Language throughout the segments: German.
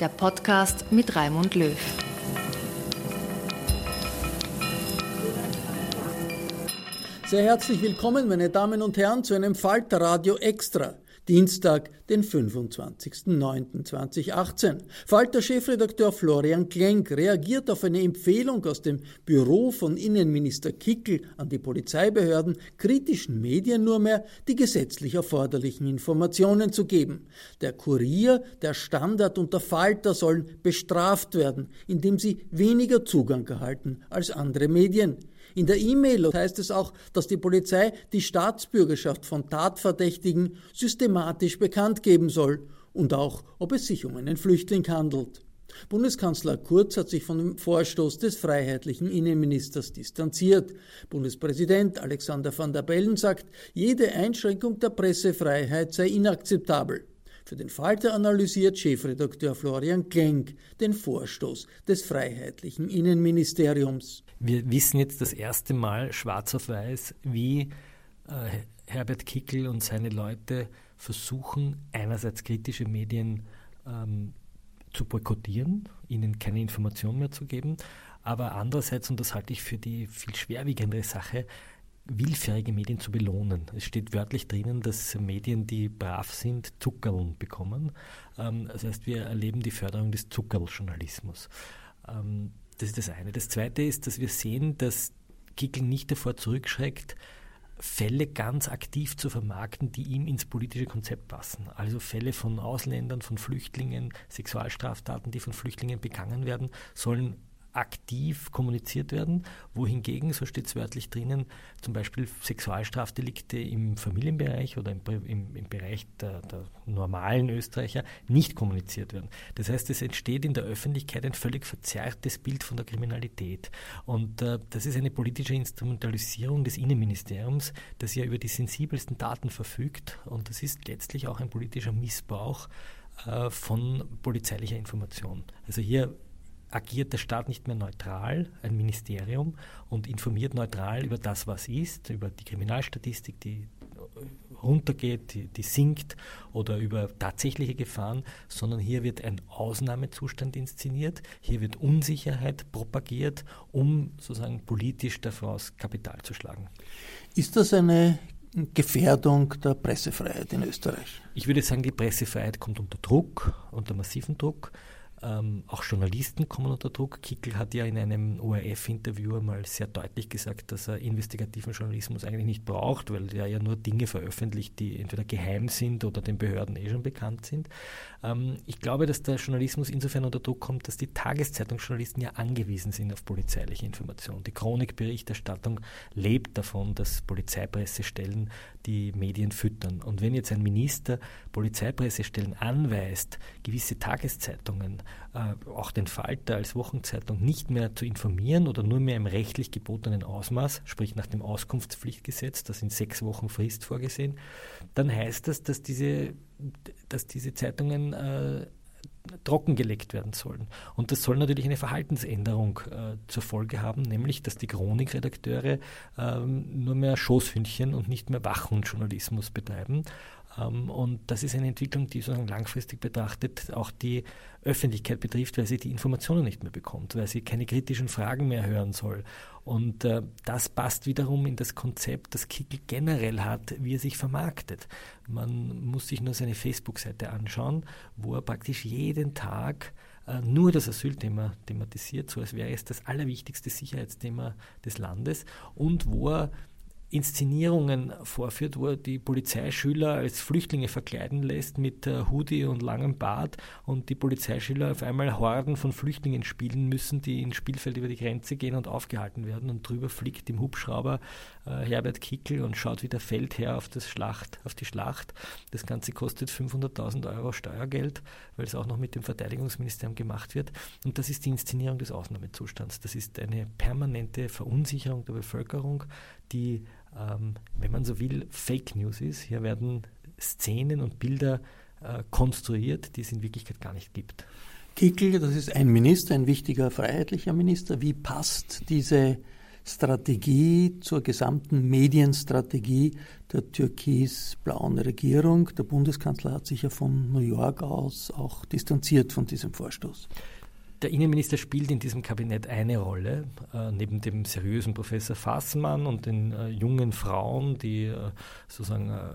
der Podcast mit Raimund Löw. Sehr herzlich willkommen, meine Damen und Herren, zu einem Falter Radio Extra. Dienstag, den 25.09.2018. Falter-Chefredakteur Florian Klenk reagiert auf eine Empfehlung aus dem Büro von Innenminister Kickel an die Polizeibehörden, kritischen Medien nur mehr die gesetzlich erforderlichen Informationen zu geben. Der Kurier, der Standard und der Falter sollen bestraft werden, indem sie weniger Zugang erhalten als andere Medien. In der E-Mail heißt es auch, dass die Polizei die Staatsbürgerschaft von Tatverdächtigen systematisch bekannt geben soll und auch, ob es sich um einen Flüchtling handelt. Bundeskanzler Kurz hat sich von dem Vorstoß des freiheitlichen Innenministers distanziert. Bundespräsident Alexander van der Bellen sagt, jede Einschränkung der Pressefreiheit sei inakzeptabel. Für den Falter analysiert Chefredakteur Florian Klenk den Vorstoß des Freiheitlichen Innenministeriums. Wir wissen jetzt das erste Mal schwarz auf weiß, wie äh, Herbert Kickel und seine Leute versuchen, einerseits kritische Medien ähm, zu boykottieren, ihnen keine Information mehr zu geben, aber andererseits, und das halte ich für die viel schwerwiegendere Sache, willfährige Medien zu belohnen. Es steht wörtlich drinnen, dass Medien, die brav sind, Zuckerln bekommen. Ähm, das heißt, wir erleben die Förderung des Zuckerljournalismus. Ähm, das ist das eine. Das zweite ist, dass wir sehen, dass Kickel nicht davor zurückschreckt, Fälle ganz aktiv zu vermarkten, die ihm ins politische Konzept passen. Also Fälle von Ausländern, von Flüchtlingen, Sexualstraftaten, die von Flüchtlingen begangen werden, sollen aktiv kommuniziert werden, wohingegen, so steht es wörtlich drinnen, zum Beispiel Sexualstrafdelikte im Familienbereich oder im, im, im Bereich der, der, normalen Österreicher nicht kommuniziert werden. Das heißt, es entsteht in der Öffentlichkeit ein völlig verzerrtes Bild von der Kriminalität. Und äh, das ist eine politische Instrumentalisierung des Innenministeriums, das ja über die sensibelsten Daten verfügt. Und das ist letztlich auch ein politischer Missbrauch äh, von polizeilicher Information. Also hier agiert der Staat nicht mehr neutral, ein Ministerium, und informiert neutral über das, was ist, über die Kriminalstatistik, die runtergeht, die, die sinkt oder über tatsächliche Gefahren, sondern hier wird ein Ausnahmezustand inszeniert, hier wird Unsicherheit propagiert, um sozusagen politisch daraus Kapital zu schlagen. Ist das eine Gefährdung der Pressefreiheit in Österreich? Ich würde sagen, die Pressefreiheit kommt unter Druck, unter massiven Druck. Ähm, auch Journalisten kommen unter Druck. Kickel hat ja in einem ORF-Interview einmal sehr deutlich gesagt, dass er investigativen Journalismus eigentlich nicht braucht, weil er ja nur Dinge veröffentlicht, die entweder geheim sind oder den Behörden eh schon bekannt sind. Ähm, ich glaube, dass der Journalismus insofern unter Druck kommt, dass die Tageszeitungsjournalisten ja angewiesen sind auf polizeiliche Informationen. Die Chronikberichterstattung lebt davon, dass Polizeipressestellen die Medien füttern. Und wenn jetzt ein Minister Polizeipressestellen anweist, gewisse Tageszeitungen, äh, auch den Falter als Wochenzeitung nicht mehr zu informieren oder nur mehr im rechtlich gebotenen Ausmaß, sprich nach dem Auskunftspflichtgesetz, das in sechs Wochen Frist vorgesehen, dann heißt das, dass diese, dass diese Zeitungen äh, trockengelegt werden sollen. Und das soll natürlich eine Verhaltensänderung äh, zur Folge haben, nämlich dass die Chronikredakteure ähm, nur mehr Schoßhündchen und nicht mehr Wachhundjournalismus betreiben. Ähm, und das ist eine Entwicklung, die sozusagen langfristig betrachtet auch die Öffentlichkeit betrifft, weil sie die Informationen nicht mehr bekommt, weil sie keine kritischen Fragen mehr hören soll. Und äh, das passt wiederum in das Konzept, das Kickel generell hat, wie er sich vermarktet. Man muss sich nur seine Facebook-Seite anschauen, wo er praktisch jeden Tag äh, nur das Asylthema thematisiert, so als wäre es das allerwichtigste Sicherheitsthema des Landes und wo er Inszenierungen vorführt, wo er die Polizeischüler als Flüchtlinge verkleiden lässt mit äh, Hoodie und langem Bart und die Polizeischüler auf einmal Horden von Flüchtlingen spielen müssen, die ins Spielfeld über die Grenze gehen und aufgehalten werden und drüber fliegt im Hubschrauber äh, Herbert Kickel und schaut wie der Feldherr auf, das Schlacht, auf die Schlacht. Das Ganze kostet 500.000 Euro Steuergeld, weil es auch noch mit dem Verteidigungsministerium gemacht wird. Und das ist die Inszenierung des Ausnahmezustands. Das ist eine permanente Verunsicherung der Bevölkerung, die ähm, wenn man so will, Fake News ist. Hier werden Szenen und Bilder äh, konstruiert, die es in Wirklichkeit gar nicht gibt. Kickel, das ist ein Minister, ein wichtiger freiheitlicher Minister. Wie passt diese Strategie zur gesamten Medienstrategie der türkis-blauen Regierung? Der Bundeskanzler hat sich ja von New York aus auch distanziert von diesem Vorstoß. Der Innenminister spielt in diesem Kabinett eine Rolle, äh, neben dem seriösen Professor Fassmann und den äh, jungen Frauen, die äh, sozusagen äh,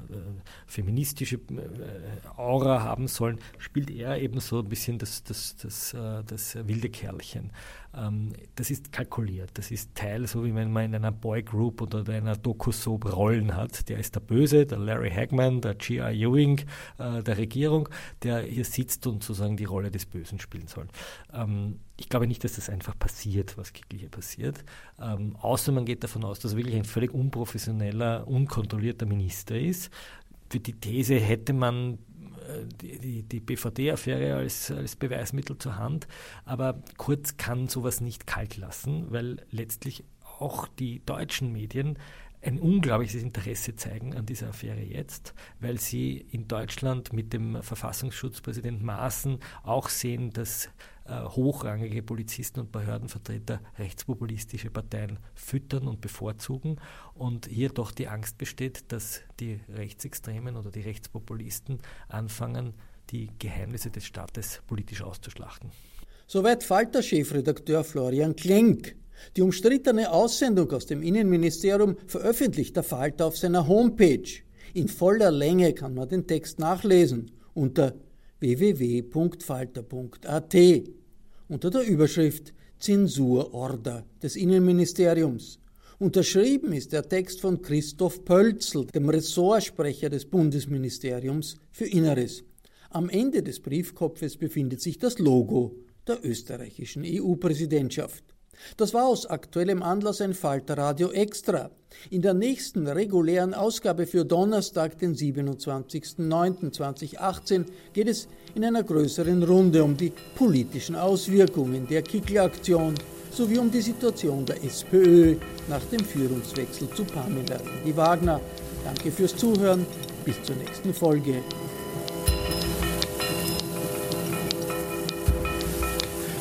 feministische äh, Aura haben sollen, spielt er eben so ein bisschen das, das, das, äh, das wilde Kerlchen. Ähm, das ist kalkuliert, das ist Teil, so wie wenn man in einer Boygroup oder einer Doku-Soap Rollen hat. Der ist der Böse, der Larry Hagman, der G.I. Ewing der Regierung, der hier sitzt und sozusagen die Rolle des Bösen spielen soll. Ähm, ähm, ich glaube nicht, dass das einfach passiert, was hier passiert. Ähm, außer man geht davon aus, dass er wirklich ein völlig unprofessioneller, unkontrollierter Minister ist. Für die These hätte man äh, die, die, die BVD-Affäre als, als Beweismittel zur Hand. Aber Kurz kann sowas nicht kalt lassen, weil letztlich auch die deutschen Medien ein unglaubliches Interesse zeigen an dieser Affäre jetzt, weil sie in Deutschland mit dem Verfassungsschutzpräsident Maaßen auch sehen, dass äh, hochrangige Polizisten und Behördenvertreter rechtspopulistische Parteien füttern und bevorzugen und hier doch die Angst besteht, dass die Rechtsextremen oder die Rechtspopulisten anfangen, die Geheimnisse des Staates politisch auszuschlachten. Soweit Falter-Chefredakteur Florian Klenk. Die umstrittene Aussendung aus dem Innenministerium veröffentlicht der Falter auf seiner Homepage. In voller Länge kann man den Text nachlesen unter www.falter.at unter der Überschrift Zensurorder des Innenministeriums. Unterschrieben ist der Text von Christoph Pölzl, dem Ressortsprecher des Bundesministeriums für Inneres. Am Ende des Briefkopfes befindet sich das Logo der österreichischen EU-Präsidentschaft. Das war aus aktuellem Anlass ein Falterradio Extra. In der nächsten regulären Ausgabe für Donnerstag, den 27.09.2018, geht es in einer größeren Runde um die politischen Auswirkungen der Kickl-Aktion sowie um die Situation der SPÖ nach dem Führungswechsel zu Pamela Rendi Wagner. Danke fürs Zuhören. Bis zur nächsten Folge.